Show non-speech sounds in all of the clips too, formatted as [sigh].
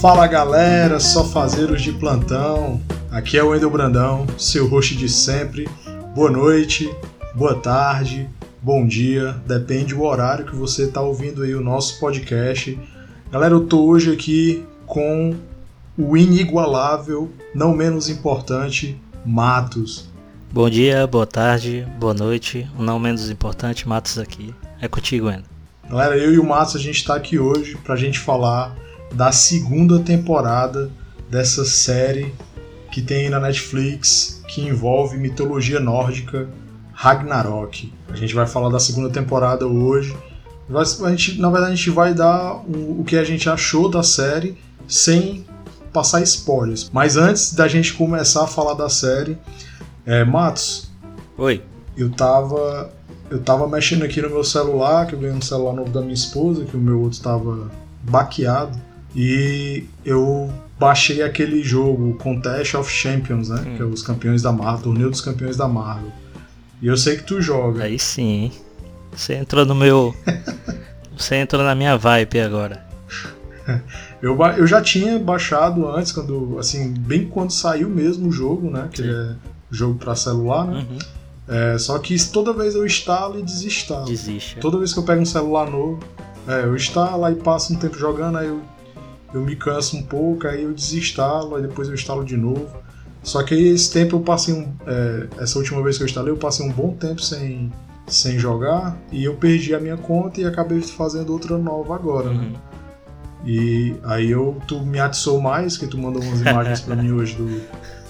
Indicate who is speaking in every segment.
Speaker 1: Fala galera, só fazeiros de plantão. Aqui é o Wendel Brandão, seu host de sempre. Boa noite, boa tarde, bom dia, depende do horário que você está ouvindo aí o nosso podcast. Galera, eu tô hoje aqui com o inigualável, não menos importante, Matos.
Speaker 2: Bom dia, boa tarde, boa noite, o não menos importante, Matos aqui. É contigo, Wendel.
Speaker 1: Galera, eu e o Matos a gente está aqui hoje para a gente falar da segunda temporada dessa série que tem na Netflix que envolve mitologia nórdica Ragnarok. A gente vai falar da segunda temporada hoje. A gente, na verdade, a gente vai dar o, o que a gente achou da série sem passar spoilers. Mas antes da gente começar a falar da série, é, Matos.
Speaker 2: Oi.
Speaker 1: Eu tava eu tava mexendo aqui no meu celular, que eu ganhei um celular novo da minha esposa, que o meu outro tava baqueado. E eu baixei aquele jogo Contest of Champions, né? Hum. Que é os campeões da Marvel, torneio dos campeões da Marvel. E eu sei que tu joga.
Speaker 2: Aí sim. Você entrou no meu. [laughs] Você entrou na minha vibe agora. [laughs]
Speaker 1: eu, eu já tinha baixado antes, quando. Assim, bem quando saiu mesmo o jogo, né? Que é jogo para celular, né? Uhum. É, só que toda vez eu instalo e desinstalo.
Speaker 2: Desiste.
Speaker 1: Toda vez que eu pego um celular novo, é, eu instalo e passo um tempo jogando, aí eu eu me canso um pouco, aí eu desinstalo, aí depois eu instalo de novo. Só que aí esse tempo eu passei um, é, essa última vez que eu instalei, eu passei um bom tempo sem, sem jogar e eu perdi a minha conta e acabei fazendo outra nova agora, né? uhum. E aí eu, tu me atiçou mais, que tu mandou umas imagens para mim hoje do,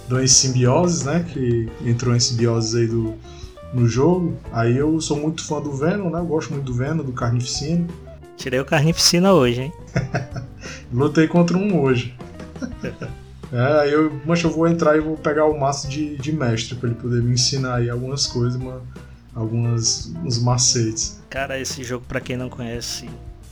Speaker 1: do Simbioses, né? Que entrou em Simbioses aí do, no jogo. Aí eu sou muito fã do Venom, né? Eu gosto muito do Venom, do Carnificina.
Speaker 2: Tirei o Carnificina hoje, hein? [laughs]
Speaker 1: Lutei contra um hoje. [laughs] é, aí eu, mas eu vou entrar e vou pegar o maço de, de mestre para ele poder me ensinar aí algumas coisas, uma, algumas uns macetes.
Speaker 2: Cara, esse jogo para quem não conhece,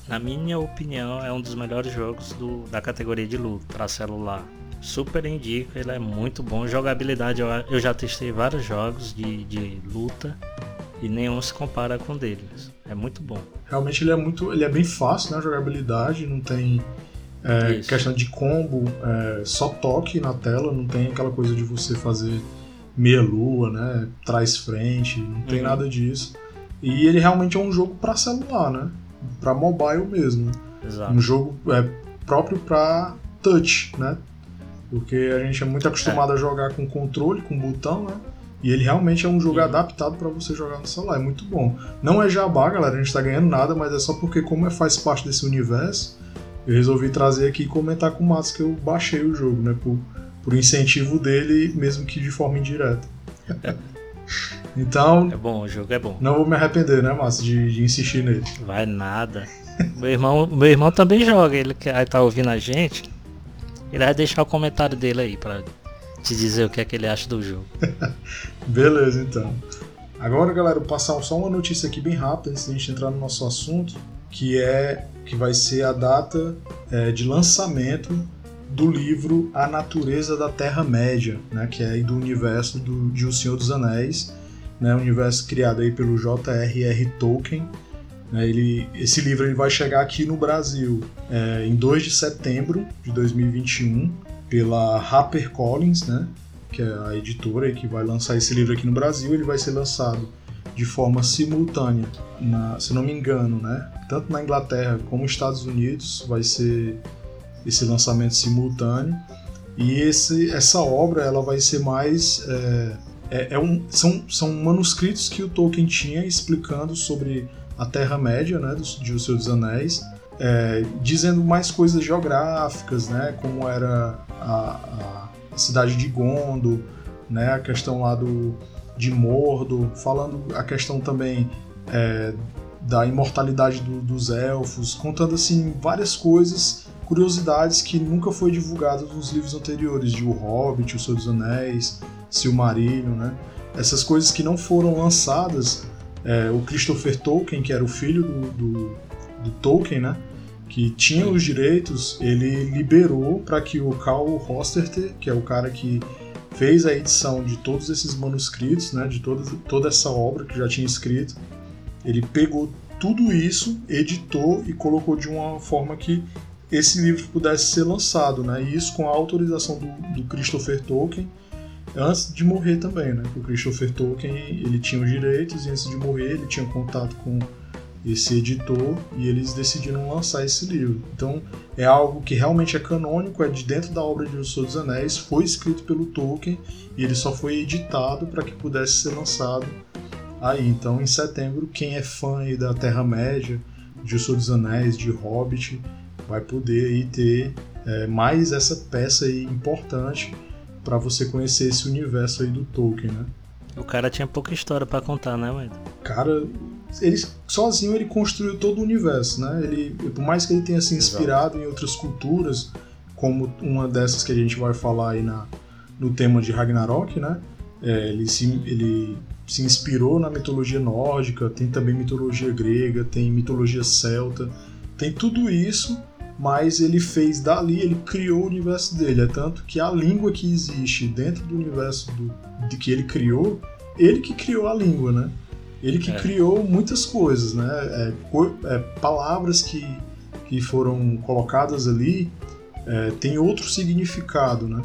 Speaker 2: na minha opinião, é um dos melhores jogos do, da categoria de luta para celular. Super indico, ele é muito bom. Jogabilidade, eu, eu já testei vários jogos de, de luta e nenhum se compara com deles. É muito bom.
Speaker 1: Realmente ele é muito, ele é bem fácil, né? Jogabilidade, não tem é, questão de combo, é, só toque na tela, não tem aquela coisa de você fazer meia lua, né? Trás frente, não tem uhum. nada disso. E ele realmente é um jogo para celular, né? Para mobile mesmo.
Speaker 2: Exato.
Speaker 1: Um jogo é, próprio para touch, né? Porque a gente é muito acostumado é. a jogar com controle, com botão, né? E ele realmente é um jogo adaptado para você jogar no celular, é muito bom. Não é jabá, galera, a gente tá ganhando nada, mas é só porque como é, faz parte desse universo, eu resolvi trazer aqui e comentar com o Matos que eu baixei o jogo, né, por, por incentivo dele, mesmo que de forma indireta. [laughs] então...
Speaker 2: É bom, o jogo é bom.
Speaker 1: Não vou me arrepender, né, Matos, de, de insistir nele.
Speaker 2: Vai nada. meu, irmão, meu irmão também joga, ele que tá ouvindo a gente, ele vai deixar o comentário dele aí para te dizer o que é que ele acha do jogo. [laughs]
Speaker 1: Beleza, então. Agora, galera, vou passar só uma notícia aqui bem rápida antes de a gente entrar no nosso assunto, que é que vai ser a data é, de lançamento do livro A Natureza da Terra-média, né, que é do universo do, de O Senhor dos Anéis, né, universo criado aí pelo J.R.R. Tolkien. Né, ele, esse livro ele vai chegar aqui no Brasil é, em 2 de setembro de 2021 pela HarperCollins, né? que é a editora que vai lançar esse livro aqui no Brasil. Ele vai ser lançado de forma simultânea, na, se não me engano, né? tanto na Inglaterra como nos Estados Unidos vai ser esse lançamento simultâneo. E esse, essa obra ela vai ser mais é, é, é um, são, são manuscritos que o Tolkien tinha explicando sobre a Terra Média, né, de O Senhor dos Anéis, é, dizendo mais coisas geográficas, né, como era a, a cidade de Gondo, né, a questão lá do, de Mordo, falando a questão também é, da imortalidade do, dos elfos, contando assim várias coisas, curiosidades que nunca foi divulgadas nos livros anteriores, de O Hobbit, O Senhor dos Anéis, Silmarillion, né? Essas coisas que não foram lançadas, é, o Christopher Tolkien, que era o filho do, do, do Tolkien, né? Que tinha os direitos, ele liberou para que o Carl Hosterter, que é o cara que fez a edição de todos esses manuscritos, né, de toda, toda essa obra que já tinha escrito, ele pegou tudo isso, editou e colocou de uma forma que esse livro pudesse ser lançado, né? E isso com a autorização do, do Christopher Tolkien antes de morrer também, né? O Christopher Tolkien ele tinha os direitos e antes de morrer ele tinha contato com esse editor e eles decidiram lançar esse livro. Então é algo que realmente é canônico, é de dentro da obra de O Senhor dos Anéis, foi escrito pelo Tolkien e ele só foi editado para que pudesse ser lançado aí. Então em setembro, quem é fã da Terra-média, de O Senhor dos Anéis, de Hobbit, vai poder aí ter é, mais essa peça aí importante para você conhecer esse universo aí do Tolkien, né?
Speaker 2: O cara tinha pouca história para contar, né, mãe?
Speaker 1: Cara, ele sozinho ele construiu todo o universo, né? Ele, por mais que ele tenha se inspirado Exato. em outras culturas, como uma dessas que a gente vai falar aí na, no tema de Ragnarok, né? É, ele, se, ele se inspirou na mitologia nórdica, tem também mitologia grega, tem mitologia celta, tem tudo isso, mas ele fez dali, ele criou o universo dele. É tanto que a língua que existe dentro do universo do, de que ele criou, ele que criou a língua, né? Ele que é. criou muitas coisas, né? É, é, palavras que, que foram colocadas ali é, tem outro significado, né?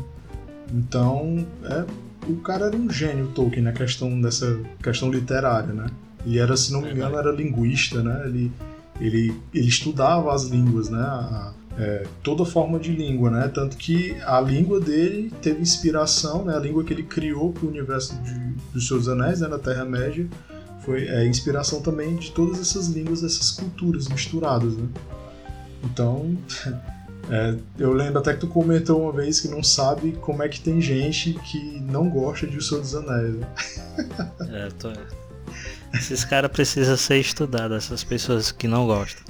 Speaker 1: Então, é, o cara era um gênio, Tolkien, na questão dessa questão literária, né? Ele era, se não me engano, era linguista, né? Ele, ele, ele estudava as línguas, né? A, é, toda forma de língua, né? Tanto que a língua dele teve inspiração, né? A língua que ele criou para o universo de, dos seus anéis, né? Na Terra-média, foi é, inspiração também de todas essas línguas, dessas culturas misturadas, né? Então, [laughs] é, eu lembro até que tu comentou uma vez que não sabe como é que tem gente que não gosta de O Senhor dos Anéis. Né?
Speaker 2: É, tô... Esses caras precisam ser estudados, essas pessoas que não gostam.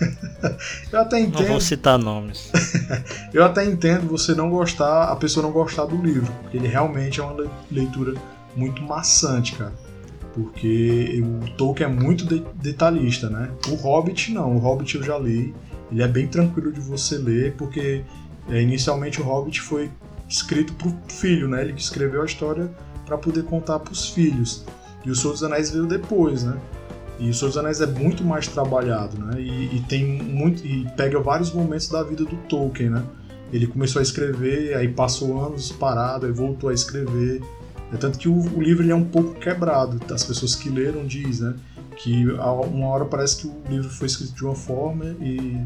Speaker 2: [laughs]
Speaker 1: eu até entendo. Não
Speaker 2: vou citar nomes. [laughs]
Speaker 1: eu até entendo você não gostar, a pessoa não gostar do livro, porque ele realmente é uma leitura muito maçante, cara porque o Tolkien é muito de detalhista, né? O Hobbit não, o Hobbit eu já li, ele é bem tranquilo de você ler, porque é, inicialmente o Hobbit foi escrito para o filho, né? Ele escreveu a história para poder contar para os filhos. E o Senhor dos Anéis veio depois, né? E o Senhor dos Anéis é muito mais trabalhado, né? E, e, tem muito e pega vários momentos da vida do Tolkien, né? Ele começou a escrever, aí passou anos parado, aí voltou a escrever. É tanto que o, o livro ele é um pouco quebrado. As pessoas que leram diz, né? Que uma hora parece que o livro foi escrito de uma forma e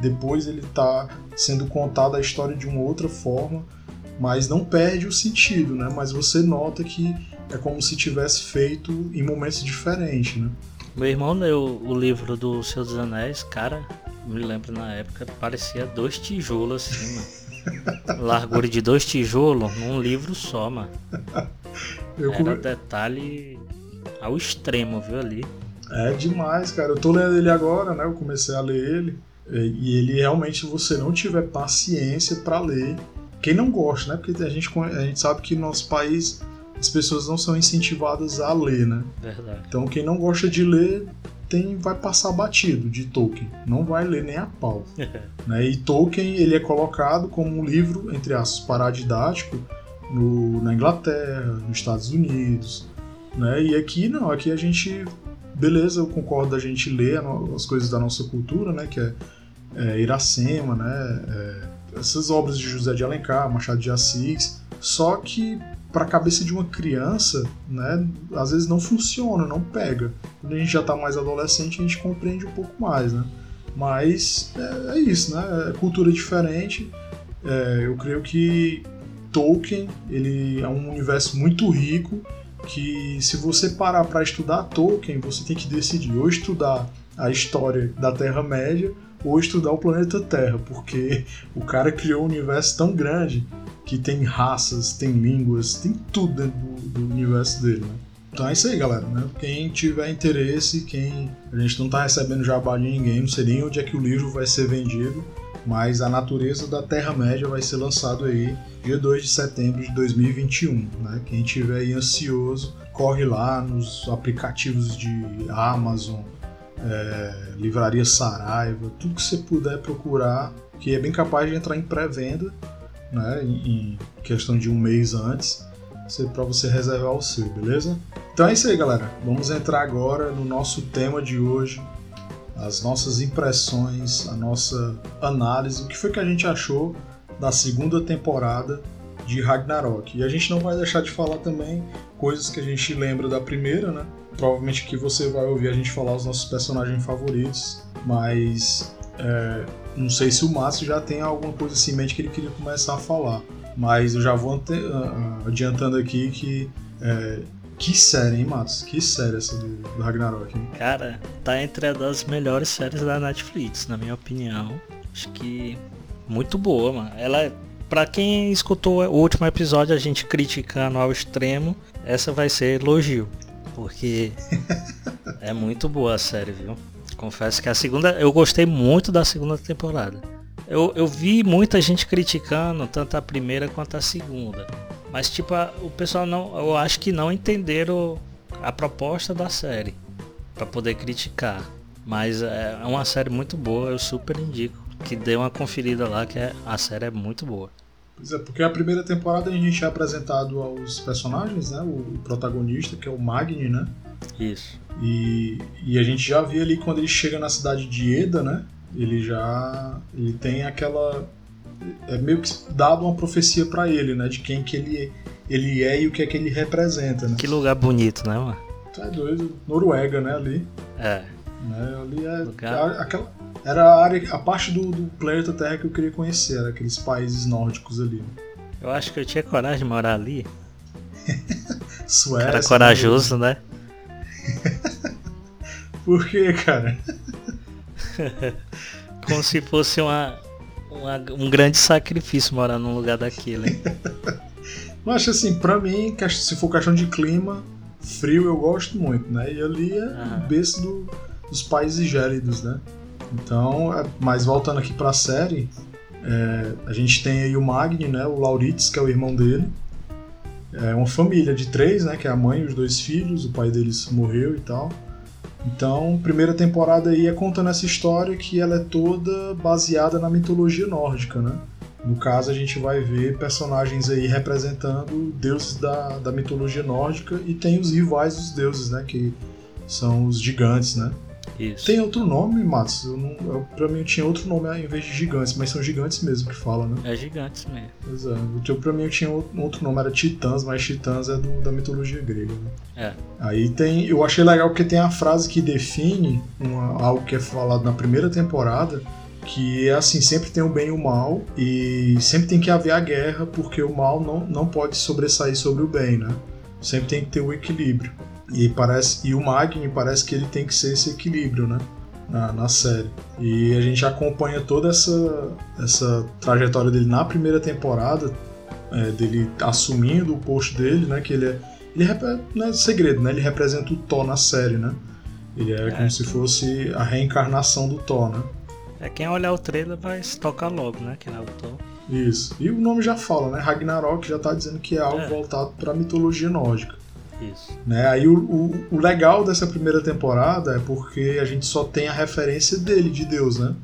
Speaker 1: depois ele está sendo contado a história de uma outra forma, mas não perde o sentido, né? Mas você nota que é como se tivesse feito em momentos diferentes, né?
Speaker 2: Meu irmão leu o livro do Senhor dos Anéis, cara, me lembro na época, parecia dois tijolos assim, mano. [laughs] Largura de dois tijolos num livro só, mano. Eu Era come... detalhe ao extremo, viu ali.
Speaker 1: É demais, cara. Eu tô lendo ele agora, né? Eu comecei a ler ele. E ele realmente, você não tiver paciência para ler. Quem não gosta, né? Porque a gente, a gente sabe que no nosso país as pessoas não são incentivadas a ler, né?
Speaker 2: Verdade.
Speaker 1: Então quem não gosta de ler tem, vai passar batido de Tolkien. Não vai ler nem a pau. [laughs] né? E Tolkien ele é colocado como um livro, entre aspas, paradidático no, na Inglaterra, nos Estados Unidos, né? E aqui não, aqui a gente, beleza, eu concordo da gente ler as coisas da nossa cultura, né? Que é, é Iracema, né? É, essas obras de José de Alencar, Machado de Assis, só que para a cabeça de uma criança, né, às vezes não funciona, não pega. Quando a gente já está mais adolescente, a gente compreende um pouco mais, né? Mas é, é isso, né? É cultura diferente. É, eu creio que Tolkien ele é um universo muito rico que se você parar para estudar Tolkien, você tem que decidir ou estudar a história da Terra-média ou estudar o planeta Terra, porque [laughs] o cara criou um universo tão grande que tem raças, tem línguas, tem tudo dentro do, universo dele, né? Então é isso aí, galera. Né? Quem tiver interesse, quem a gente não está recebendo jabá de ninguém, não sei nem onde é que o livro vai ser vendido, mas a natureza da Terra-média vai ser lançado aí dia 2 de setembro de 2021. Né? Quem tiver aí ansioso, corre lá nos aplicativos de Amazon, é, Livraria Saraiva, tudo que você puder procurar, que é bem capaz de entrar em pré-venda, né? em, questão de um mês antes, para você reservar o seu, beleza? Então é isso aí, galera. Vamos entrar agora no nosso tema de hoje, as nossas impressões, a nossa análise, o que foi que a gente achou da segunda temporada de Ragnarok. E a gente não vai deixar de falar também coisas que a gente lembra da primeira, né? Provavelmente que você vai ouvir a gente falar os nossos personagens favoritos, mas é, não sei se o Márcio já tem alguma coisa assim em mente que ele queria começar a falar. Mas eu já vou ante, adiantando aqui que. É, que série, hein, Matos? Que série essa do, do Ragnarok, hein?
Speaker 2: Cara, tá entre as das melhores séries da Netflix, na minha opinião. Acho que muito boa, mano. Ela é para quem escutou o último episódio a gente criticando ao extremo, essa vai ser elogio, porque [laughs] é muito boa a série, viu? Confesso que a segunda, eu gostei muito da segunda temporada. Eu, eu vi muita gente criticando tanto a primeira quanto a segunda, mas tipo a, o pessoal não, eu acho que não entenderam a proposta da série para poder criticar. Mas é, é uma série muito boa, eu super indico que dê uma conferida lá, que é, a série é muito boa.
Speaker 1: Pois é, porque a primeira temporada a gente é apresentado aos personagens, né? O protagonista, que é o Magni, né?
Speaker 2: Isso.
Speaker 1: E, e a gente já vê ali quando ele chega na cidade de Eda, né? Ele já ele tem aquela é meio que dado uma profecia para ele, né? De quem que ele, ele é e o que é que ele representa, né?
Speaker 2: Que lugar bonito, né, mano?
Speaker 1: Tá doido. Noruega, né, ali.
Speaker 2: É.
Speaker 1: Né, ali é lugar... aquela, era a, área, a parte do, do planeta Terra que eu queria conhecer, era aqueles países nórdicos ali.
Speaker 2: Eu acho que eu tinha coragem de morar ali. [laughs]
Speaker 1: Suécia.
Speaker 2: Cara corajoso, né?
Speaker 1: Por que, cara? [laughs]
Speaker 2: Como se fosse uma, uma, um grande sacrifício morar num lugar daquele. [laughs]
Speaker 1: Mas assim, pra mim, se for questão de clima, frio eu gosto muito, né? E ali é o berço do, dos países gélidos, né? Então, é, mas voltando aqui para a série, é, a gente tem aí o Magni, né, o Lauritz, que é o irmão dele. É uma família de três, né, que é a mãe e os dois filhos, o pai deles morreu e tal. Então, primeira temporada aí é contando essa história que ela é toda baseada na mitologia nórdica, né? No caso, a gente vai ver personagens aí representando deuses da, da mitologia nórdica e tem os rivais dos deuses, né? Que são os gigantes, né?
Speaker 2: Isso.
Speaker 1: Tem outro nome, Matos? Eu não, eu, pra mim tinha outro nome em vez de gigantes, mas são gigantes mesmo que fala, né?
Speaker 2: É gigantes mesmo.
Speaker 1: É. Eu, pra mim eu tinha outro nome, era Titãs, mas Titãs é do, da mitologia grega, né?
Speaker 2: É.
Speaker 1: Aí tem. Eu achei legal porque tem a frase que define uma, algo que é falado na primeira temporada. Que é assim, sempre tem o bem e o mal, e sempre tem que haver a guerra, porque o mal não, não pode sobressair sobre o bem, né? Sempre tem que ter o equilíbrio. E parece e o Magni parece que ele tem que ser esse equilíbrio, né? Na, na, série. E a gente acompanha toda essa, essa trajetória dele na primeira temporada, é, dele assumindo o posto dele, né? Que ele é. Ele não é segredo, né? Ele representa o Thor na série, né? Ele é, é como se fosse a reencarnação do Thor, né?
Speaker 2: É quem olhar o trailer vai se tocar logo, né? Que é o Thor.
Speaker 1: Isso. E o nome já fala, né? Ragnarok já tá dizendo que é algo é. voltado para mitologia nórdica.
Speaker 2: Isso.
Speaker 1: Né? Aí o, o, o, legal dessa primeira temporada é porque a gente só tem a referência dele, de Deus, né?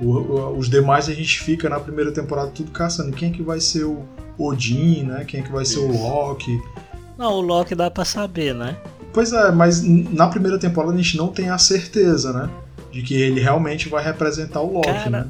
Speaker 1: O, os demais a gente fica na primeira temporada tudo caçando. Quem é que vai ser o Odin, né? Quem é que vai Isso. ser o Loki?
Speaker 2: Não, o Loki dá pra saber, né?
Speaker 1: Pois é, mas na primeira temporada a gente não tem a certeza, né? De que ele realmente vai representar o Loki, Cara, né?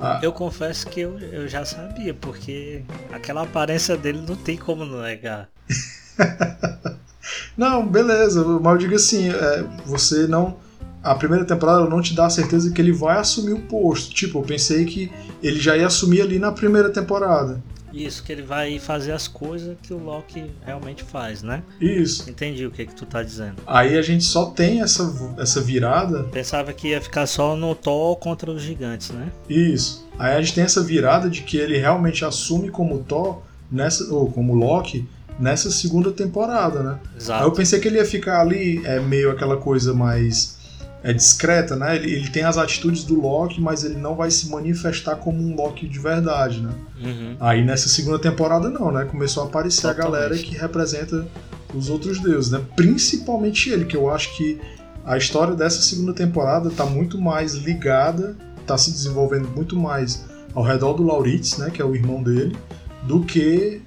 Speaker 2: Ah. Eu confesso que eu, eu já sabia, porque aquela aparência dele não tem como negar. [laughs] [laughs]
Speaker 1: não, beleza, mas eu digo assim, é, você não. A primeira temporada não te dá a certeza que ele vai assumir o posto. Tipo, eu pensei que ele já ia assumir ali na primeira temporada.
Speaker 2: Isso, que ele vai fazer as coisas que o Loki realmente faz, né?
Speaker 1: Isso.
Speaker 2: Entendi o que, que tu tá dizendo.
Speaker 1: Aí a gente só tem essa, essa virada.
Speaker 2: Pensava que ia ficar só no Thor contra os gigantes, né?
Speaker 1: Isso. Aí a gente tem essa virada de que ele realmente assume como Thor, nessa, ou como Loki, nessa segunda temporada, né?
Speaker 2: Exato.
Speaker 1: Aí eu pensei que ele ia ficar ali é, meio aquela coisa mais é, discreta, né? Ele, ele tem as atitudes do Loki, mas ele não vai se manifestar como um Loki de verdade, né?
Speaker 2: Uhum.
Speaker 1: Aí nessa segunda temporada não, né? Começou a aparecer Totalmente. a galera que representa os outros deuses, né? Principalmente ele, que eu acho que a história dessa segunda temporada tá muito mais ligada, tá se desenvolvendo muito mais ao redor do Lauritz, né? Que é o irmão dele, do que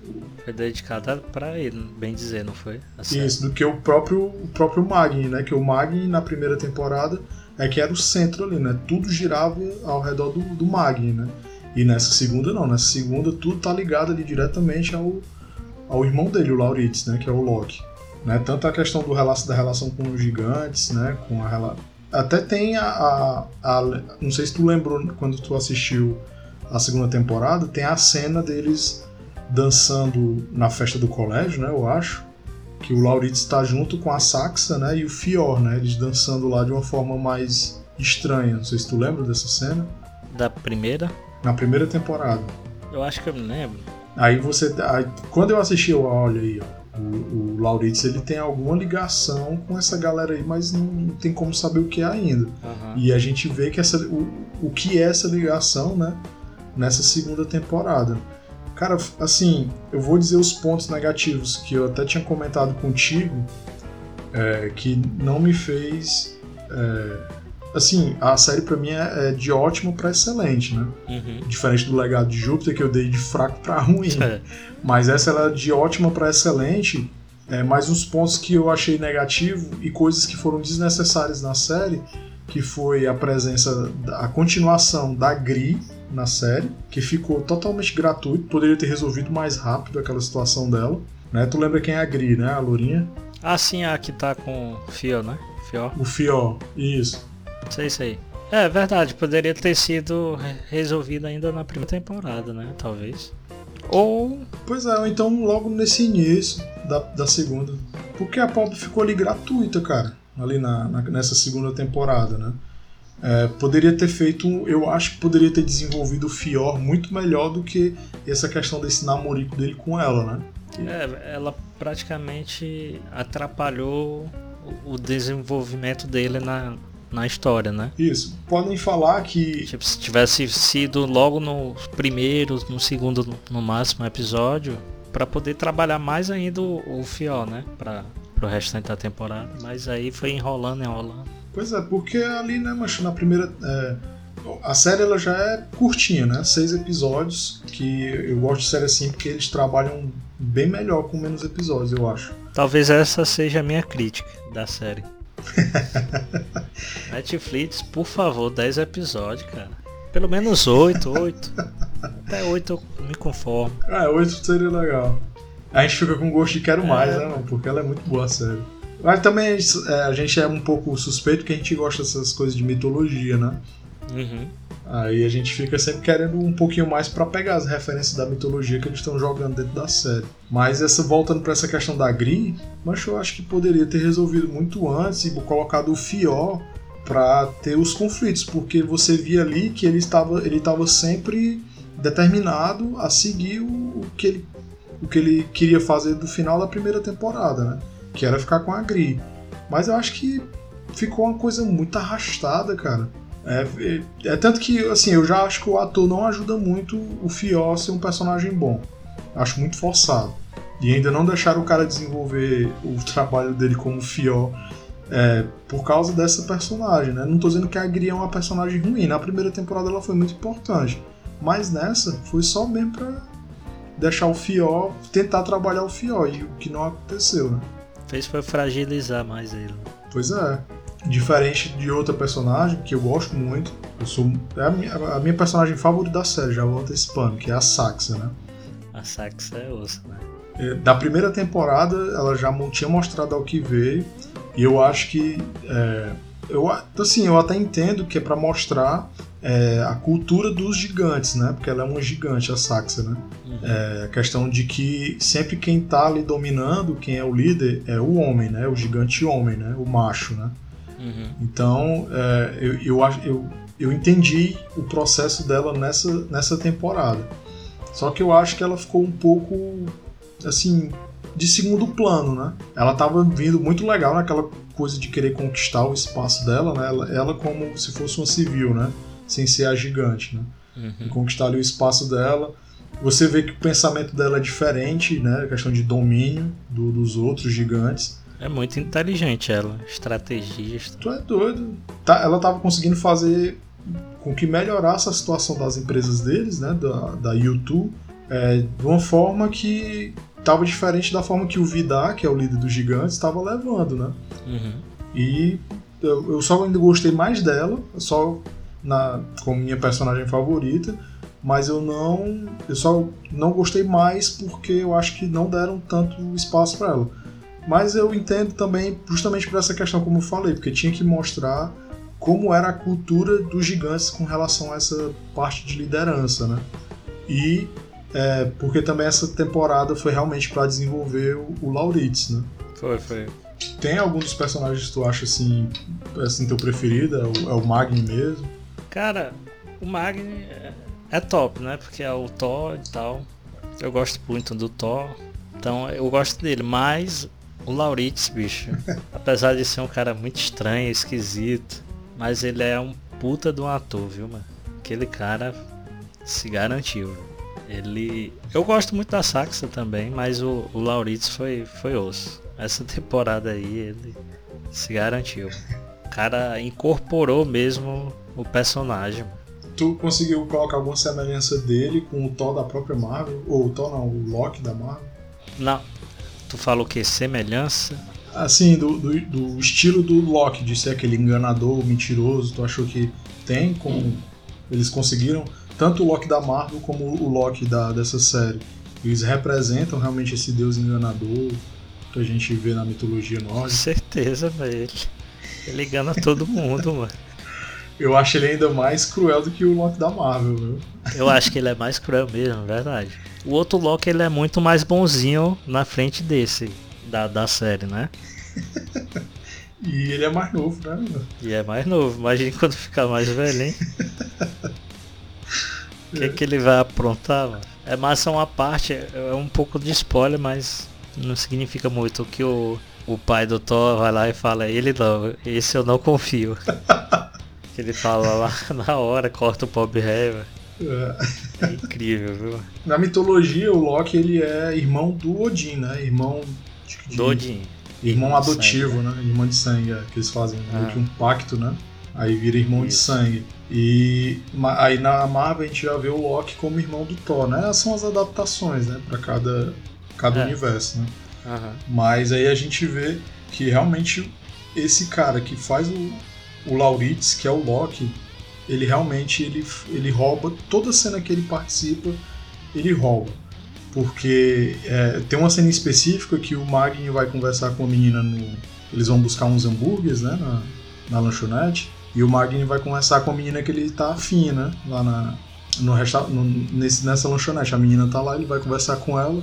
Speaker 2: Foi dedicada para ele, bem dizer, não foi?
Speaker 1: Isso, do que o próprio, o próprio Magni, né? Que o Magni na primeira temporada é que era o centro ali, né? Tudo girava ao redor do, do Magni, né? E nessa segunda não, nessa segunda tudo tá ligado ali diretamente ao, ao irmão dele, o Lauritz, né? Que é o Loki. Né? Tanto a questão do da relação com os gigantes, né? Com a até tem a, a, a, não sei se tu lembrou quando tu assistiu a segunda temporada, tem a cena deles dançando na festa do colégio, né? Eu acho que o Lauritz está junto com a Saxa, né? E o Fior, né? Eles dançando lá de uma forma mais estranha. Não sei se tu lembra dessa cena.
Speaker 2: Da primeira?
Speaker 1: Na primeira temporada.
Speaker 2: Eu acho que eu me lembro.
Speaker 1: Aí você, aí, quando eu assisti, eu olha aí, ó, o, o Lauritz ele tem alguma ligação com essa galera aí, mas não, não tem como saber o que é ainda. Uhum. E a gente vê que essa, o, o que é essa ligação, né? Nessa segunda temporada. Cara, assim, eu vou dizer os pontos negativos que eu até tinha comentado contigo, é, que não me fez. É, assim, a série para mim é, é, de ótimo para excelente, né? Uhum. Diferente do legado de Júpiter, que eu dei de fraco para ruim. [laughs] É. Mas essa ela é de ótima para excelente. É, mais uns pontos que eu achei negativo e coisas que foram desnecessárias na série, que foi a presença, a continuação da Gri, na série, que ficou totalmente gratuito, poderia ter resolvido mais rápido aquela situação dela. Né? Tu lembra quem é a Gri, né? A Lourinha?
Speaker 2: Ah, sim, a que tá com o Fio, né? Fio.
Speaker 1: O Fio, isso.
Speaker 2: Sei, sei. É verdade, poderia ter sido resolvido ainda na primeira temporada, né? Talvez. Ou.
Speaker 1: Pois é, ou então logo nesse início da, da segunda. Porque a Pop ficou ali gratuita, cara. Ali na, na nessa segunda temporada, né? É, poderia ter feito, eu acho que poderia ter desenvolvido o Fior muito melhor do que essa questão desse namorico dele com ela, né?
Speaker 2: É, ela praticamente atrapalhou o desenvolvimento dele na, na história, né?
Speaker 1: Isso. Podem falar que.
Speaker 2: Tipo, se tivesse sido logo no primeiro, no segundo, no máximo episódio, para poder trabalhar mais ainda o, o Fior, né? Para o restante da temporada. Mas aí foi enrolando, enrolando.
Speaker 1: Pois é, porque ali, né, macho, na primeira. É, a série ela já é curtinha, né? Seis episódios, que eu gosto de série assim porque eles trabalham bem melhor com menos episódios, eu acho.
Speaker 2: Talvez essa seja a minha crítica da série. [laughs] Netflix, por favor, 10 episódios, cara. Pelo menos 8, 8. Até 8 eu me conformo.
Speaker 1: Ah, 8 seria legal. A gente fica com gosto de quero é... mais, né, mano? Porque ela é muito boa a série. Mas também é, a gente é um pouco suspeito que a gente gosta dessas coisas de mitologia, né? Uhum. Aí a gente fica sempre querendo um pouquinho mais para pegar as referências da mitologia que eles estão jogando dentro da série. Mas essa voltando para essa questão da Gri, mas eu acho que poderia ter resolvido muito antes e colocado o Fior para ter os conflitos, porque você via ali que ele estava ele estava sempre determinado a seguir o, o, que ele o que ele queria fazer do final da primeira temporada, né? Que era ficar com a Gri. Mas eu acho que ficou uma coisa muito arrastada, cara. É, é, é, tanto que, assim, eu já acho que o ator não ajuda muito o Fior ser um personagem bom. Acho muito forçado. E ainda não deixaram o cara desenvolver o [laughs] trabalho dele como Fior é, por causa dessa personagem, né? Não tô dizendo que a Gri é uma personagem ruim. Na primeira temporada ela foi muito importante. Mas nessa foi só mesmo pra deixar o Fior, tentar trabalhar o Fior, e o que não aconteceu, né?
Speaker 2: Fez foi fragilizar mais ele.
Speaker 1: Pois é. Diferente de outra personagem que eu gosto muito, eu sou é a minha, a minha personagem favorita da série, já vou antecipando, que é a Saxa, né?
Speaker 2: A Saxa é osso, né?
Speaker 1: É, da primeira temporada, ela já tinha mostrado ao que veio, e eu acho que. É, eu, assim, eu até entendo que é para mostrar é, a cultura dos gigantes, né? Porque ela é uma gigante, a Saxa, né? Uhum. É, a questão de que sempre quem tá ali dominando, quem é o líder, é o homem, né? O gigante homem, né? O macho, né? Uhum. Então, é, eu, eu, eu, eu entendi o processo dela nessa, nessa temporada. Só que eu acho que ela ficou um pouco, assim, de segundo plano, né? Ela tava vindo muito legal naquela coisa de querer conquistar o espaço dela, né? Ela, ela como se fosse uma civil, né? Sem ser a gigante, né? Uhum. Conquistar ali o espaço dela. Você vê que o pensamento dela é diferente, né? A questão de domínio do, dos outros gigantes.
Speaker 2: É muito inteligente ela, estrategista.
Speaker 1: Tu é doido. Tá, ela estava conseguindo fazer com que melhorasse a situação das empresas deles, né? Da, da YouTube, é, de uma forma que tava diferente da forma que o Vidar, que é o líder dos gigantes, estava levando, né?
Speaker 2: Uhum.
Speaker 1: E eu, eu só ainda gostei mais dela, só na, como minha personagem favorita, mas eu não. Eu só não gostei mais porque eu acho que não deram tanto espaço para ela. Mas eu entendo também, justamente por essa questão, como eu falei, porque tinha que mostrar como era a cultura dos gigantes com relação a essa parte de liderança, né? E é, porque também essa temporada foi realmente para desenvolver o, o Lauritz, né?
Speaker 2: Foi, foi.
Speaker 1: Tem algum dos personagens que tu acha assim, assim teu preferido? É o, é o Magni mesmo?
Speaker 2: Cara, o Magni é, é top, né? Porque é o Thor e tal. Eu gosto muito do Thor. Então eu gosto dele, mas o Lauritz, bicho, [laughs] apesar de ser um cara muito estranho, esquisito, mas ele é um puta de um ator, viu, mano? Aquele cara se garantiu. Ele. Eu gosto muito da Saxa também, mas o, o Lauritz foi, foi osso. Essa temporada aí ele se garantiu. O cara incorporou mesmo o personagem.
Speaker 1: Tu conseguiu colocar alguma semelhança dele com o Thor da própria Marvel? Ou o Thor não, o Loki da Marvel?
Speaker 2: Não, Tu fala o que? Semelhança?
Speaker 1: Assim, do, do, do, estilo do Loki, de ser aquele enganador, mentiroso, tu achou que tem como eles conseguiram, tanto o Loki da Marvel como o Loki da, dessa série. Eles representam realmente esse deus enganador que a gente vê na mitologia nórdica. Com
Speaker 2: certeza, velho. Ele engana todo mundo, mano.
Speaker 1: Eu acho ele ainda mais cruel do que o Loki da Marvel, viu?
Speaker 2: Eu acho que ele é mais cruel mesmo, verdade. O outro Loki ele é muito mais bonzinho na frente desse, da, da série, né? [laughs]
Speaker 1: e ele é mais novo, né?
Speaker 2: E é mais novo. Imagina [laughs] quando ficar mais velho, hein? [laughs] O que, é. que ele vai aprontar, mano? É massa uma parte, é um pouco de spoiler, mas não significa muito que o, o pai do Thor vai lá e fala, ele não, esse eu não confio. Que ele fala lá [laughs] na hora, corta o Bob Hever. É. incrível, viu?
Speaker 1: Na mitologia, o Loki ele é irmão do Odin, né? Irmão
Speaker 2: de, do Odin.
Speaker 1: Irmão, irmão adotivo, né? Irmão de sangue, é, que eles fazem ah. um pacto, né? Aí vira irmão Isso. de sangue. E aí na Marvel a gente já vê o Loki como irmão do Thor, né? Essas são as adaptações, né? Pra cada, cada é. universo, né?
Speaker 2: Uhum.
Speaker 1: Mas aí a gente vê que realmente esse cara que faz o, o Lauritz, que é o Loki, ele realmente ele, ele rouba toda cena que ele participa, ele rouba. Porque é, tem uma cena específica que o Magni vai conversar com a menina no. Eles vão buscar uns hambúrgueres, né? Na, na lanchonete. E o Magni vai conversar com a menina que ele tá afim, né? Lá na, no, no nesse, nessa lanchonete. A menina tá lá, ele vai conversar com ela.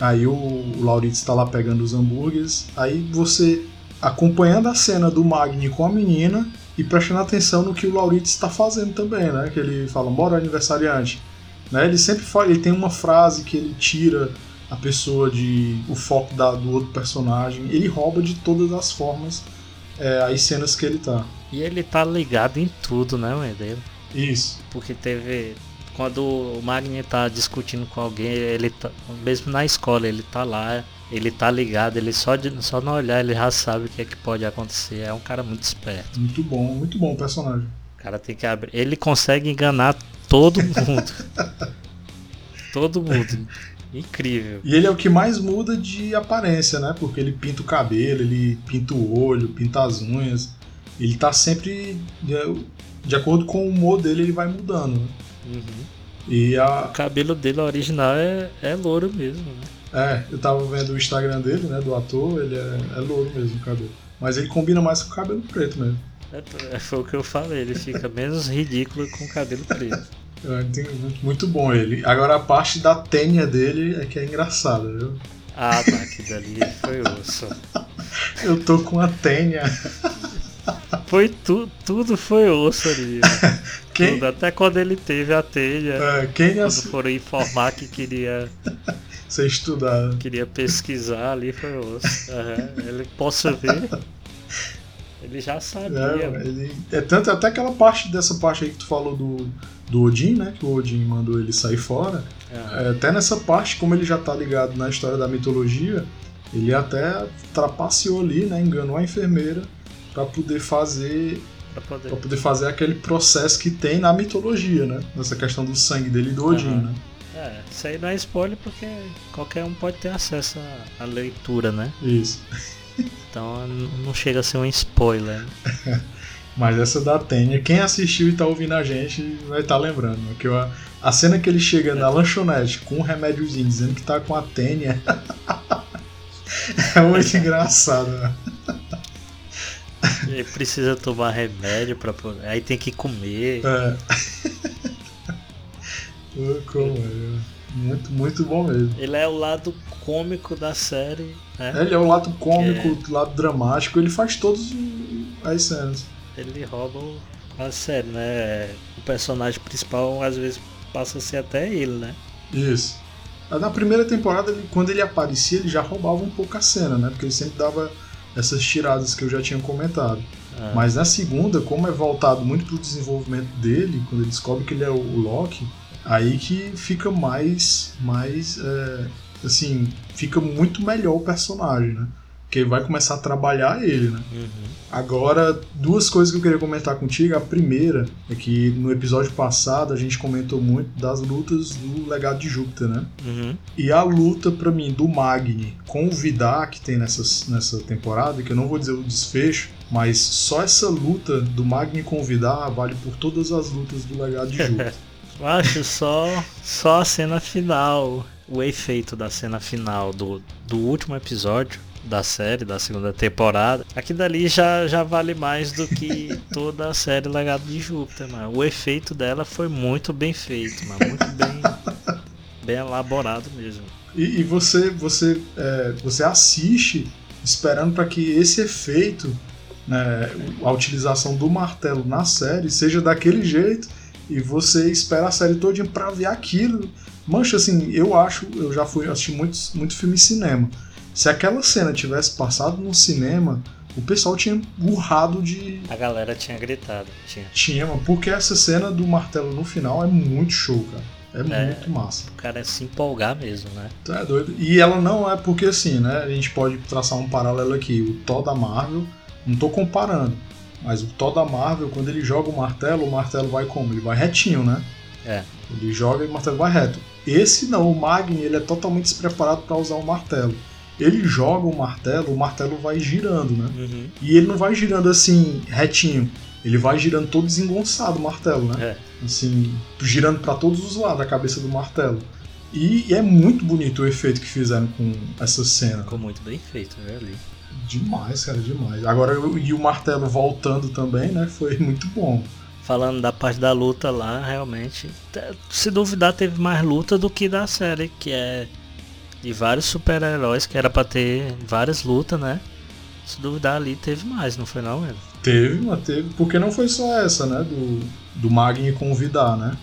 Speaker 1: Aí o, o Lauritz tá lá pegando os hambúrgueres. Aí você, acompanhando a cena do Magni com a menina, e prestando atenção no que o Lauritz está fazendo também, né? Que ele fala, bora aniversariante. Né? Ele sempre fala, ele tem uma frase que ele tira a pessoa de o foco da, do outro personagem. Ele rouba de todas as formas é, as cenas que ele tá.
Speaker 2: E ele tá ligado em tudo, né, Wendel?
Speaker 1: Isso.
Speaker 2: Porque teve. Quando o Magni tá discutindo com alguém, ele tá. Mesmo na escola, ele tá lá ele tá ligado, ele só, de, só não olhar ele já sabe o que é que pode acontecer. É um cara muito esperto.
Speaker 1: Muito bom, muito bom o personagem.
Speaker 2: O cara tem que abrir. Ele consegue enganar todo mundo. [laughs] todo mundo. Incrível.
Speaker 1: E ele é o que mais muda de aparência, né? Porque ele pinta o cabelo, ele pinta o olho, pinta as unhas. Ele tá sempre. De, de acordo com o humor dele, ele vai mudando. Né?
Speaker 2: Uhum.
Speaker 1: E a...
Speaker 2: O cabelo dele original é, é louro mesmo, né?
Speaker 1: É, eu tava vendo o Instagram dele, né, do ator, ele é, é louro mesmo o cabelo. Mas ele combina mais com o cabelo preto mesmo.
Speaker 2: É, é foi o que eu falei, ele fica menos ridículo com o cabelo preto.
Speaker 1: Muito bom ele. Agora a parte da tênia dele é que é engraçada, viu?
Speaker 2: Ah, tá, que dali foi osso. [laughs]
Speaker 1: eu tô com a tênia.
Speaker 2: Foi tu, tudo foi osso ali. [laughs] Quem... Tudo, até quando ele teve a telha.
Speaker 1: É, quem
Speaker 2: quando ass... foram informar que queria
Speaker 1: ser estudado.
Speaker 2: Queria pesquisar ali, foi osso. Uhum. Ele possa ver. Ele já sabia.
Speaker 1: É, ele, é tanto até aquela parte dessa parte aí que tu falou do, do Odin, né? Que o Odin mandou ele sair fora. É, até nessa parte, como ele já tá ligado na história da mitologia, ele até trapaceou ali, né? Enganou a enfermeira para poder fazer
Speaker 2: para poder.
Speaker 1: poder fazer aquele processo que tem na mitologia, né? Nessa questão do sangue dele e do Odin, uhum. né?
Speaker 2: É, isso aí não é spoiler porque qualquer um pode ter acesso à, leitura, né?
Speaker 1: Isso.
Speaker 2: Então não chega a ser um spoiler. Né? [laughs]
Speaker 1: Mas essa da Tênia, quem assistiu e tá ouvindo a gente vai estar tá lembrando. Né? Que a, a cena que ele chega na lanchonete com um remédiozinho dizendo que tá com a Tênia [laughs] é muito [laughs] engraçado. Né?
Speaker 2: Ele precisa tomar remédio para aí tem que comer.
Speaker 1: É. É? Muito, muito bom mesmo.
Speaker 2: Ele é o lado cômico da série. Né?
Speaker 1: Ele é o lado cômico, o lado dramático, ele faz todas as cenas.
Speaker 2: Ele rouba a série, né? O personagem principal às vezes passa a ser até ele, né?
Speaker 1: Isso. Na primeira temporada, ele, quando ele aparecia, ele já roubava um pouco a cena, né? Porque ele sempre dava essas tiradas que eu já tinha comentado. Ah. Mas na segunda, como é voltado muito pro desenvolvimento dele, quando ele descobre que ele é o Loki, aí que fica mais, mais é, assim, fica muito melhor o personagem, né? Porque vai começar a trabalhar ele, né?
Speaker 2: Uhum.
Speaker 1: Agora, duas coisas que eu queria comentar contigo. A primeira é que no episódio passado a gente comentou muito das lutas do legado de Júpiter, né?
Speaker 2: Uhum.
Speaker 1: E a luta, para mim, do Magni com o Vidar, que tem nessa, nessa temporada, que eu não vou dizer o desfecho, mas só essa luta do Magni com o Vidar vale por todas as lutas do legado de [laughs] Júpiter.
Speaker 2: Acho só, só a cena final, o efeito da cena final do, do último episódio da série, da segunda temporada, aquilo dali já, já vale mais do que [laughs] toda a série Legado de Júpiter, mano. O efeito dela foi muito bem feito, mano. Muito bem, bem elaborado mesmo.
Speaker 1: E, e você, você, é, você assiste esperando para que esse efeito, né, a utilização do martelo na série, seja daquele jeito e você espera a série toda pra ver aquilo. Mancha, assim, eu acho, eu já fui assistir muito, muito filme em cinema. Se aquela cena tivesse passado no cinema, o pessoal tinha burrado de.
Speaker 2: A galera tinha gritado. Tinha.
Speaker 1: Tinha, porque essa cena do martelo no final é muito show, cara. É, é muito massa.
Speaker 2: O cara é se empolgar mesmo, né?
Speaker 1: É doido. E ela não é porque assim, né? A gente pode traçar um paralelo aqui. O Thor da Marvel, não tô comparando. Mas o Thor da Marvel, quando ele joga o martelo, o martelo vai como? Ele vai retinho, né?
Speaker 2: É.
Speaker 1: Ele joga e o martelo vai reto. Esse não, o Magni, ele é totalmente despreparado para usar o martelo. Ele joga o martelo, o martelo vai girando, né?
Speaker 2: Uhum.
Speaker 1: E ele não vai girando assim, retinho. Ele vai girando todo desengonçado o martelo, né?
Speaker 2: É.
Speaker 1: Assim, girando para todos os lados a cabeça do martelo. E é muito bonito o efeito que fizeram com essa cena.
Speaker 2: Ficou muito bem feito, né, ali.
Speaker 1: Demais, cara, demais. Agora, e o martelo voltando também, né? Foi muito bom.
Speaker 2: Falando da parte da luta lá, realmente. Se duvidar, teve mais luta do que da série, que é de vários super-heróis, que era pra ter várias lutas, né? Se duvidar ali, teve mais, não foi não, mesmo?
Speaker 1: Teve, mas teve. Porque não foi só essa, né? Do, do Magni convidar, né?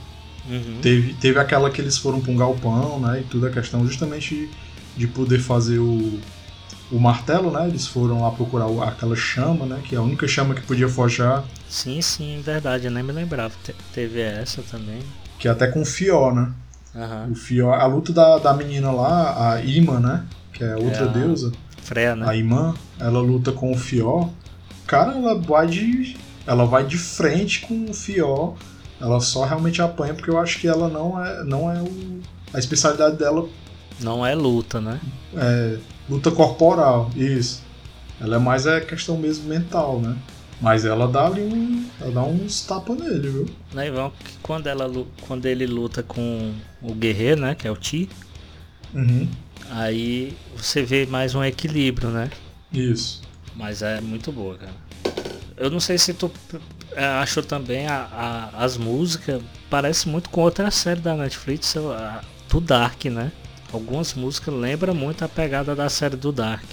Speaker 2: Uhum.
Speaker 1: Teve, teve aquela que eles foram pra um galpão, né? E tudo a questão justamente de, de poder fazer o, o martelo, né? Eles foram lá procurar aquela chama, né? Que é a única chama que podia forjar.
Speaker 2: Sim, sim, verdade, eu nem me lembrava. Te teve essa também.
Speaker 1: Que é até com o Fió, né?
Speaker 2: Uhum.
Speaker 1: O Fió, a luta da, da menina lá, a Ima, né? Que é outra é deusa.
Speaker 2: Freya, né?
Speaker 1: A Imã, ela luta com o Fió. Cara, ela vai de. Ela vai de frente com o Fió. Ela só realmente apanha porque eu acho que ela não é, não é o, a especialidade dela.
Speaker 2: Não é luta, né?
Speaker 1: É, luta corporal, isso. Ela é mais é questão mesmo mental, né? Mas ela dá ali um. Ela dá uns tapas nele, viu?
Speaker 2: Né, Ivan, quando, ela, quando ele luta com o guerreiro, né? Que é o Ti.
Speaker 1: Uhum.
Speaker 2: Aí você vê mais um equilíbrio, né?
Speaker 1: Isso.
Speaker 2: Mas é muito boa, cara. Eu não sei se tu é, achou também a, a, as músicas. Parece muito com outra série da Netflix, a, do Dark, né? Algumas músicas lembram muito a pegada da série do Dark.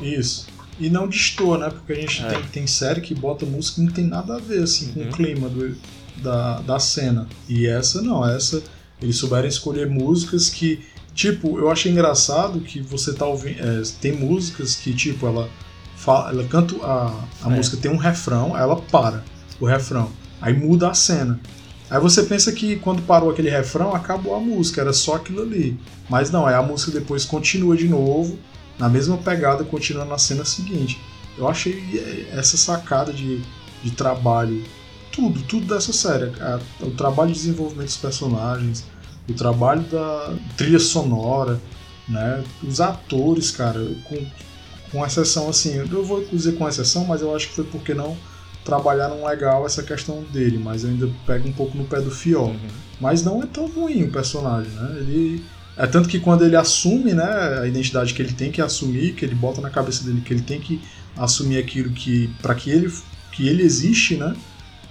Speaker 1: Isso. E não destoa, né? Porque a gente é. tem, tem série que bota música que não tem nada a ver assim, com uhum. o clima do, da, da cena. E essa não, essa eles souberam escolher músicas que, tipo, eu achei engraçado que você tá ouvindo. É, tem músicas que, tipo, ela fala, ela canta a, a é. música, tem um refrão, aí ela para o refrão. Aí muda a cena. Aí você pensa que quando parou aquele refrão, acabou a música, era só aquilo ali. Mas não, aí a música depois continua de novo, na mesma pegada, continua na cena seguinte. Eu achei é, essa sacada de, de trabalho, tudo, tudo dessa série. A, o trabalho de desenvolvimento dos personagens, o trabalho da trilha sonora, né? Os atores, cara, com, com exceção assim, eu vou dizer com exceção, mas eu acho que foi porque não trabalharam legal essa questão dele, mas ainda pego um pouco no pé do Fiol. Uhum. Mas não é tão ruim o personagem, né? Ele é tanto que quando ele assume, né, a identidade que ele tem que assumir, que ele bota na cabeça dele que ele tem que assumir aquilo que para que ele que ele existe, né?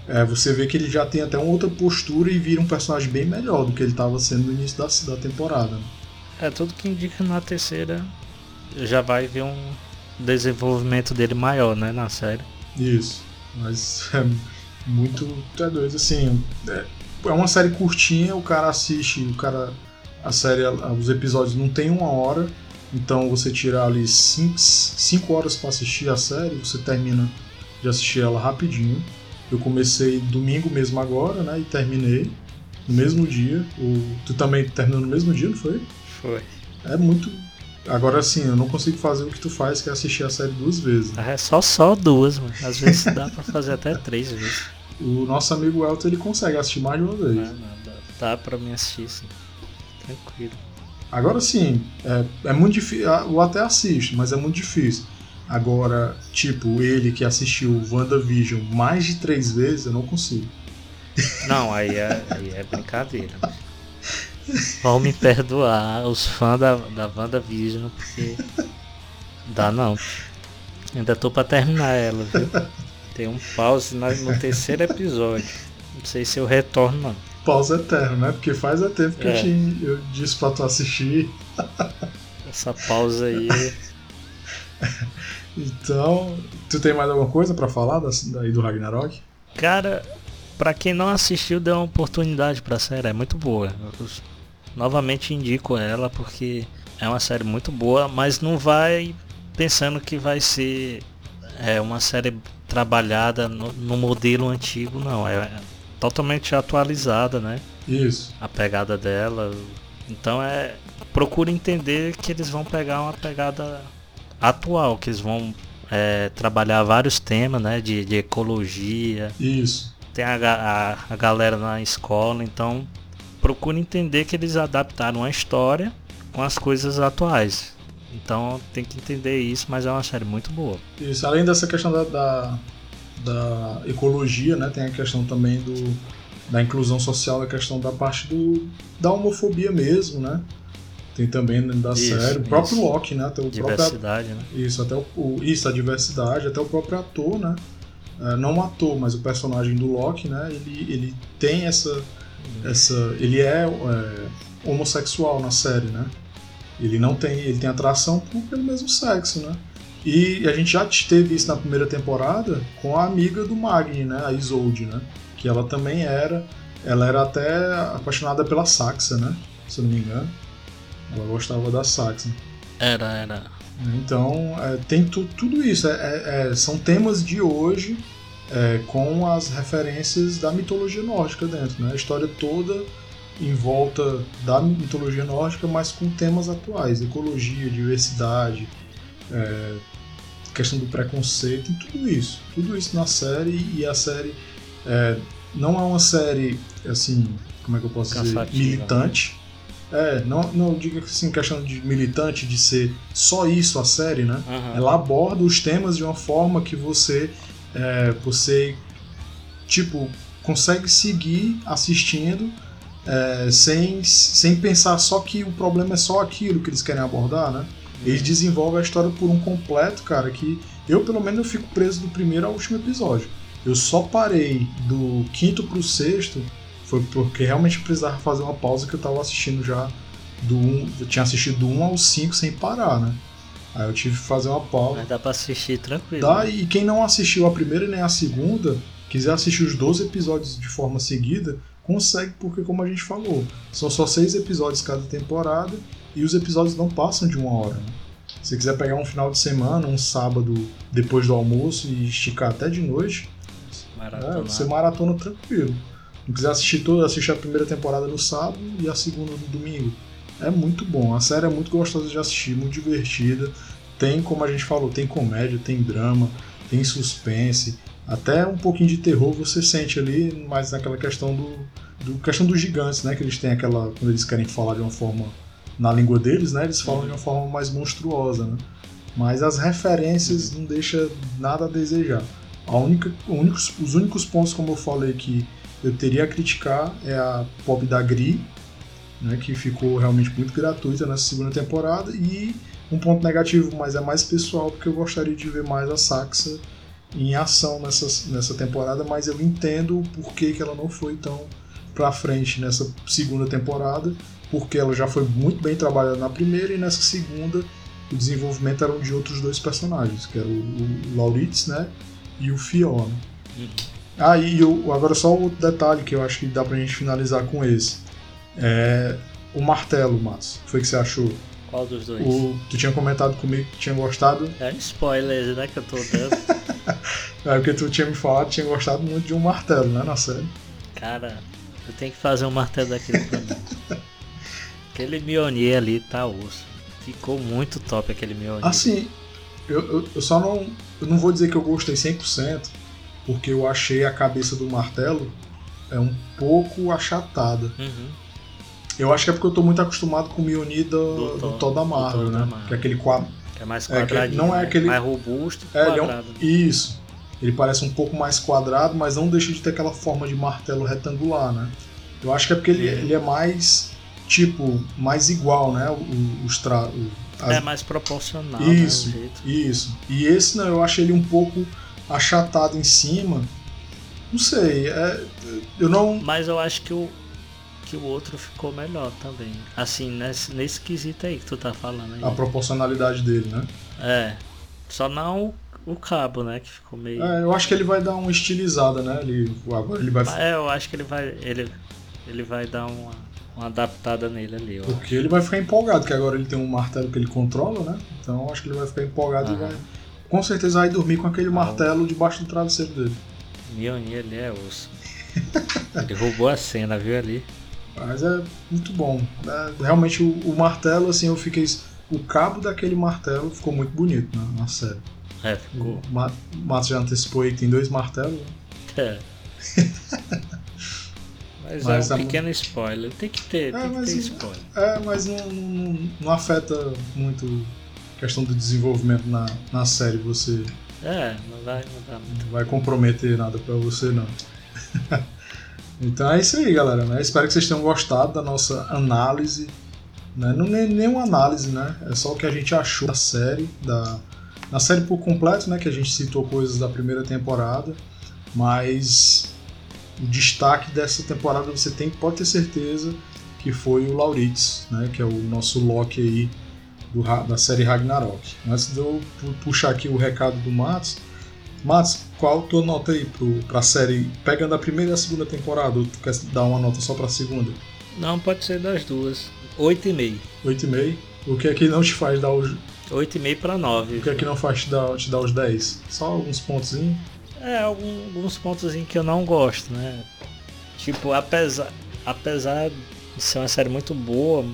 Speaker 1: É, você vê que ele já tem até uma outra postura e vira um personagem bem melhor do que ele estava sendo no início da, da temporada.
Speaker 2: É, tudo que indica na terceira já vai ver um desenvolvimento dele maior, né, na série.
Speaker 1: Isso, mas [laughs] é muito é doido, assim, é, é uma série curtinha, o cara assiste, o cara, a série, os episódios não tem uma hora, então você tirar ali 5 horas para assistir a série, você termina de assistir ela rapidinho. Eu comecei domingo mesmo agora, né, e terminei no mesmo dia. O, tu também terminou no mesmo dia, não foi?
Speaker 2: Foi.
Speaker 1: É muito. Agora sim, eu não consigo fazer o que tu faz, que é assistir a série duas vezes.
Speaker 2: É só só duas, mano. Às vezes dá pra fazer até três vezes.
Speaker 1: O nosso amigo Elton ele consegue assistir mais de uma vez.
Speaker 2: Não, não, dá, dá pra me assistir, sim. Tranquilo.
Speaker 1: Agora sim, é, é muito difícil. Eu até assisto, mas é muito difícil. Agora, tipo, ele que assistiu WandaVision mais de três vezes, eu não consigo.
Speaker 2: Não, aí é, aí é brincadeira. Vão me perdoar os fãs da, da WandaVision, porque. Dá não. Ainda tô pra terminar ela, viu? Tem um pause no terceiro episódio. Não sei se eu retorno, não.
Speaker 1: Pause eterno, né? Porque faz a tempo que é. eu, te, eu disse pra tu assistir.
Speaker 2: Essa pausa aí. [laughs]
Speaker 1: então, tu tem mais alguma coisa para falar daí do Ragnarok?
Speaker 2: Cara, para quem não assistiu, dê uma oportunidade pra série, é muito boa. Novamente indico ela porque é uma série muito boa, mas não vai pensando que vai ser é, uma série trabalhada no, no modelo antigo, não. É, é totalmente atualizada, né?
Speaker 1: Isso.
Speaker 2: A pegada dela. Então é. Procura entender que eles vão pegar uma pegada atual, que eles vão é, trabalhar vários temas, né? De, de ecologia.
Speaker 1: Isso.
Speaker 2: Tem a, a, a galera na escola, então procura entender que eles adaptaram a história com as coisas atuais. Então tem que entender isso, mas é uma série muito boa.
Speaker 1: Isso, além dessa questão da, da, da ecologia, né, tem a questão também do, da inclusão social, a questão da parte do, da homofobia mesmo, né? Tem também da isso, série, o próprio isso. Loki, né? Até o
Speaker 2: diversidade,
Speaker 1: próprio,
Speaker 2: né?
Speaker 1: Isso, até o, o, isso, a diversidade, até o próprio ator, né? É, não o ator, mas o personagem do Loki, né? Ele, ele tem essa, essa ele é, é homossexual na série, né? Ele não tem, ele tem atração por, pelo mesmo sexo, né? E a gente já teve isso na primeira temporada com a amiga do Magni, né? A Isolde, né? Que ela também era, ela era até apaixonada pela Saxa, né? Se eu não me engano. Ela gostava da Saxon.
Speaker 2: Era, era.
Speaker 1: Então, é, tem tu, tudo isso. É, é, é, são temas de hoje é, com as referências da mitologia nórdica dentro. Né? A história toda em volta da mitologia nórdica, mas com temas atuais. Ecologia, diversidade, é, questão do preconceito, tem tudo isso. Tudo isso na série e a série não é uma série, assim, como é que eu posso dizer, militante. Né? É, não, não diga assim, questão de militante, de ser só isso a série, né? Uhum. Ela aborda os temas de uma forma que você, é, você tipo, consegue seguir assistindo é, sem, sem pensar só que o problema é só aquilo que eles querem abordar, né? Eles desenvolvem a história por um completo, cara, que eu pelo menos eu fico preso do primeiro ao último episódio. Eu só parei do quinto pro sexto foi porque realmente precisava fazer uma pausa que eu tava assistindo já do 1, eu tinha assistido do 1 ao 5 sem parar, né? Aí eu tive que fazer uma pausa.
Speaker 2: Mas dá pra assistir tranquilo.
Speaker 1: Dá, né? e quem não assistiu a primeira nem a segunda, quiser assistir os 12 episódios de forma seguida, consegue, porque como a gente falou, são só seis episódios cada temporada e os episódios não passam de uma hora. Né? Se quiser pegar um final de semana, um sábado depois do almoço e esticar até de noite, é, você maratona tranquilo. Não quiser assistir toda, assistir a primeira temporada no sábado e a segunda no domingo. É muito bom. A série é muito gostosa de assistir, muito divertida. Tem, como a gente falou, tem comédia, tem drama, tem suspense. Até um pouquinho de terror você sente ali, mas naquela questão do, do questão dos gigantes, né? Que eles têm aquela. Quando eles querem falar de uma forma. Na língua deles, né? Eles falam de uma forma mais monstruosa, né? Mas as referências não deixam nada a desejar. A única, únicos, os únicos pontos, como eu falei, que eu teria a criticar é a pop da Gri, né, que ficou realmente muito gratuita nessa segunda temporada, e um ponto negativo, mas é mais pessoal, porque eu gostaria de ver mais a Saxa em ação nessa, nessa temporada, mas eu entendo por que, que ela não foi tão pra frente nessa segunda temporada, porque ela já foi muito bem trabalhada na primeira e nessa segunda o desenvolvimento era de outros dois personagens, que era o, o Lauritz, né, e o Fiona. Uhum. Ah, e eu, agora só outro detalhe que eu acho que dá pra gente finalizar com esse. É o martelo, Matos. O que foi que você achou?
Speaker 2: Qual dos dois?
Speaker 1: O, tu tinha comentado comigo que tinha gostado.
Speaker 2: É spoiler, né, que eu tô dando. [laughs]
Speaker 1: é porque tu tinha me falado que tinha gostado muito de um martelo, né, na série.
Speaker 2: Cara, eu tenho que fazer um martelo daquele pra mim. [laughs] aquele Mjolnir ali tá osso. Ficou muito top aquele Mjolnir.
Speaker 1: Assim, eu, eu, eu, só não. Eu não vou dizer que eu gostei 100%, porque eu achei a cabeça do martelo é um pouco achatada.
Speaker 2: Uhum.
Speaker 1: Eu acho que é porque eu tô muito acostumado com o Mjolnir do, do, Thor da Marvel, né? Que é aquele quadro.
Speaker 2: Que é mais quadradinho. É,
Speaker 1: que não é
Speaker 2: né?
Speaker 1: aquele.
Speaker 2: Mais robusto,
Speaker 1: é,
Speaker 2: quadrado.
Speaker 1: É um... Isso. Ele parece um pouco mais quadrado, mas não deixa de ter aquela forma de martelo retangular, né? Eu acho que é porque ele, ele é mais tipo, mais igual, né? Os tra...
Speaker 2: As... É mais proporcional.
Speaker 1: Isso,
Speaker 2: né,
Speaker 1: isso. E esse não, eu achei ele um pouco achatado em cima. Não sei, é, eu não.
Speaker 2: Mas eu acho que o, que o outro ficou melhor também. Assim, nesse, nesse quesito aí que tu tá falando aí.
Speaker 1: A proporcionalidade dele, né?
Speaker 2: É. Só não o cabo, né? Que ficou meio.
Speaker 1: É, eu acho que ele vai dar uma estilizada, né? Ele, agora ele vai.
Speaker 2: É, eu acho que ele vai. Ele, ele vai dar uma uma adaptada nele ali.
Speaker 1: Porque ele vai ficar empolgado, que agora ele tem um martelo que ele controla, né? Então acho que ele vai ficar empolgado e vai. Com certeza vai dormir com aquele martelo debaixo do travesseiro dele.
Speaker 2: Mionir ali é osso. [laughs] ele roubou a cena, viu ali?
Speaker 1: Mas é muito bom. É, realmente o, o, martelo, assim, eu fiquei. O cabo daquele martelo ficou muito bonito na, na série.
Speaker 2: É, ficou.
Speaker 1: O Matos já antecipou aí que tem dois martelos. Né?
Speaker 2: É. [laughs] Mas, mas é um é pequeno spoiler. Tem que ter, é, tem que ter spoiler.
Speaker 1: É, mas não, não, não, afeta muito a questão do desenvolvimento na, na série. Você.
Speaker 2: É, não vai, dá muito.
Speaker 1: Não vai comprometer nada pra você, não. [laughs] então é isso aí, galera. Né? Espero que vocês tenham gostado da nossa análise. Né? Não é nenhuma análise, né? É só o que a gente achou da série, da, na série por completo, né? Que a gente citou coisas da primeira temporada. Mas o destaque dessa temporada você tem pode ter certeza que foi o Lauritz, né, que é o nosso Loki aí do, da série Ragnarok. Antes de eu puxar aqui o recado do Matos, Matos, qual a tua nota aí para a série, pegando a primeira e a segunda temporada, ou tu quer dar uma nota só para a segunda?
Speaker 2: Não, pode ser das duas. 8,5.
Speaker 1: 8,5? O que é que não te faz dar os...
Speaker 2: 8,5 para 9.
Speaker 1: O que é que não faz te dar, te dar os 10? Só alguns pontos.
Speaker 2: É, alguns pontos que eu não gosto, né? Tipo, apesar, apesar de ser uma série muito boa,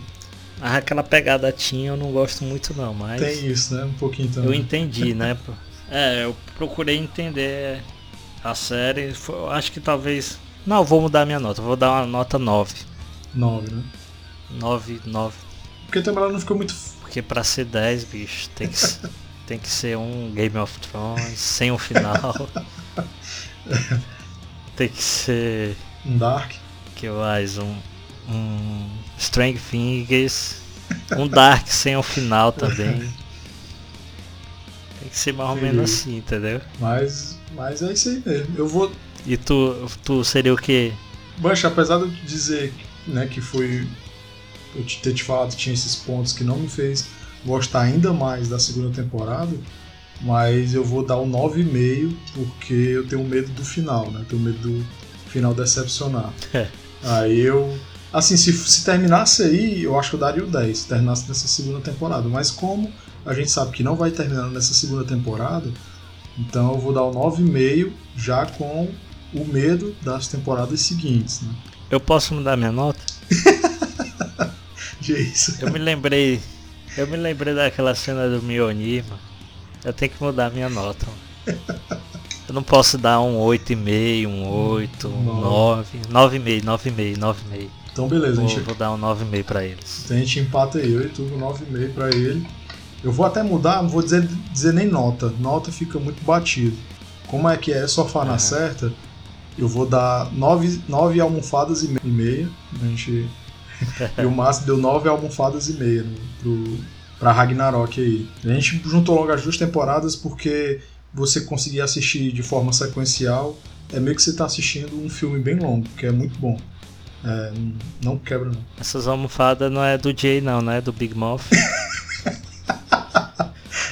Speaker 2: aquela pegada tinha eu não gosto muito não, mas...
Speaker 1: Tem isso, né? Um pouquinho também.
Speaker 2: Eu entendi, né? [laughs] É, eu procurei entender a série, eu acho que talvez... Não, vou mudar minha nota, vou dar uma nota 9.
Speaker 1: 9, né?
Speaker 2: 9, 9.
Speaker 1: Porque também ela não ficou muito...
Speaker 2: Porque pra ser 10, bicho, tem que ser... [laughs] Tem que ser um Game of Thrones sem um final. [laughs] Tem que ser.
Speaker 1: Um Dark.
Speaker 2: Que mais? Um. Um. Strange Things. Um Dark sem um final também. Tem que ser mais ou menos assim, entendeu?
Speaker 1: Mas. Mas é isso aí mesmo. Eu vou.
Speaker 2: E tu, tu seria o quê?
Speaker 1: Mancha, apesar de dizer né, que foi. Eu ter te falado que tinha esses pontos que não me fez gostar ainda mais da segunda temporada, mas eu vou dar um 9,5 porque eu tenho medo do final, né? Eu tenho medo do final decepcionar.
Speaker 2: É.
Speaker 1: Aí eu. Assim, se, se terminasse aí, eu acho que eu daria o 10, se terminasse nessa segunda temporada. Mas como a gente sabe que não vai terminar nessa segunda temporada, então eu vou dar o 9,5 já com o medo das temporadas seguintes, né?
Speaker 2: Eu posso mudar minha nota? [laughs]
Speaker 1: isso?
Speaker 2: Eu me lembrei eu me lembrei daquela cena do Mionir, mano. Eu tenho que mudar minha nota, mano. Eu não posso dar um 8,5, um 8, um 9, 9,5, 9,5, 9,5.
Speaker 1: Então beleza,
Speaker 2: vou,
Speaker 1: a gente...
Speaker 2: vou dar um 9,5 pra eles.
Speaker 1: Então a gente empata aí, eu e tu, 9,5 pra ele. Eu vou até mudar, não vou dizer, dizer nem nota. Nota fica muito batido. Como é que é sofá uhum. na certa, eu vou dar 9, 9 almofadas e meia. A gente... [laughs] e o Márcio deu 9 almofadas e meia né, pro, pra Ragnarok aí. A gente juntou logo as duas temporadas porque você conseguir assistir de forma sequencial é meio que você tá assistindo um filme bem longo, que é muito bom. É, não quebra não.
Speaker 2: Essas almofadas não é do Jay não, não é do Big Mouth. [laughs]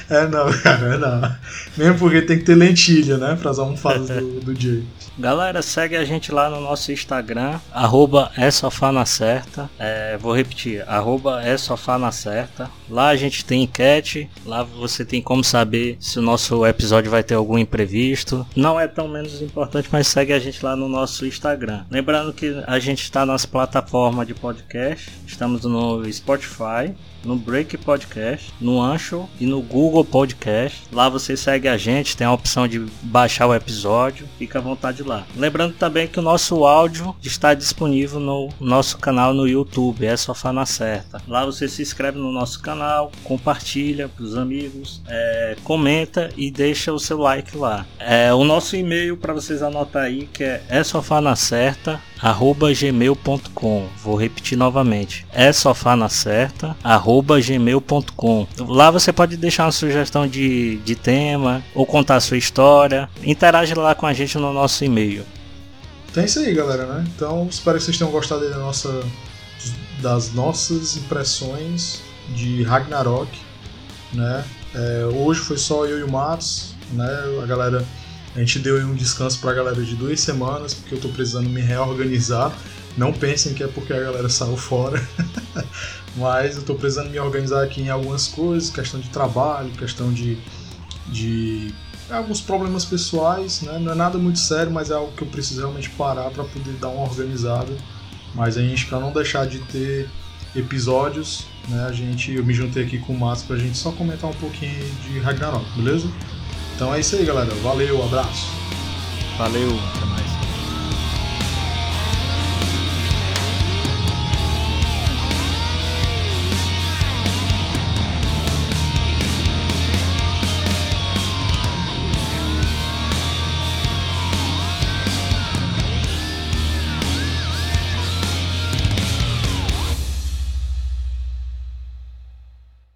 Speaker 1: é não, [laughs] cara, é não. Mesmo porque tem que ter lentilha, né, para as almofadas do, do Jay.
Speaker 2: Galera, segue a gente lá no nosso Instagram, arroba é sofá na certa. É, vou repetir, arroba é sofá na certa. Lá a gente tem enquete, lá você tem como saber se o nosso episódio vai ter algum imprevisto. Não é tão menos importante, mas segue a gente lá no nosso Instagram. Lembrando que a gente está nas plataformas de podcast, estamos no Spotify, no Break Podcast, no Ancho e no Google Podcast. Lá você segue a gente, tem a opção de baixar o episódio, fica à vontade lá. Lembrando também que o nosso áudio está disponível no nosso canal no YouTube, é Sofá na Certa. Lá você se inscreve no nosso canal, compartilha para os amigos, é, comenta e deixa o seu like lá. É, o nosso e-mail para vocês anotar aí que é, é sofá certa arroba gmail.com. Vou repetir novamente. É sofá na certa, arroba gmail.com. Lá você pode deixar uma sugestão de, de tema ou contar sua história. Interage lá com a gente no nosso e-mail.
Speaker 1: Então é isso aí, galera, né? Então espero que vocês tenham gostado da nossa, das nossas impressões de Ragnarok, né? É, hoje foi só eu e o Matos, né? A galera a gente deu um descanso para a galera de duas semanas, porque eu estou precisando me reorganizar. Não pensem que é porque a galera saiu fora, [laughs] mas eu estou precisando me organizar aqui em algumas coisas, questão de trabalho, questão de, de alguns problemas pessoais, né? Não é nada muito sério, mas é algo que eu preciso realmente parar para poder dar uma organizada. Mas a gente, para não deixar de ter episódios, né? A gente, eu me juntei aqui com o Márcio para a gente só comentar um pouquinho de Ragnarok, beleza? Então é isso aí, galera. Valeu, abraço.
Speaker 2: Valeu.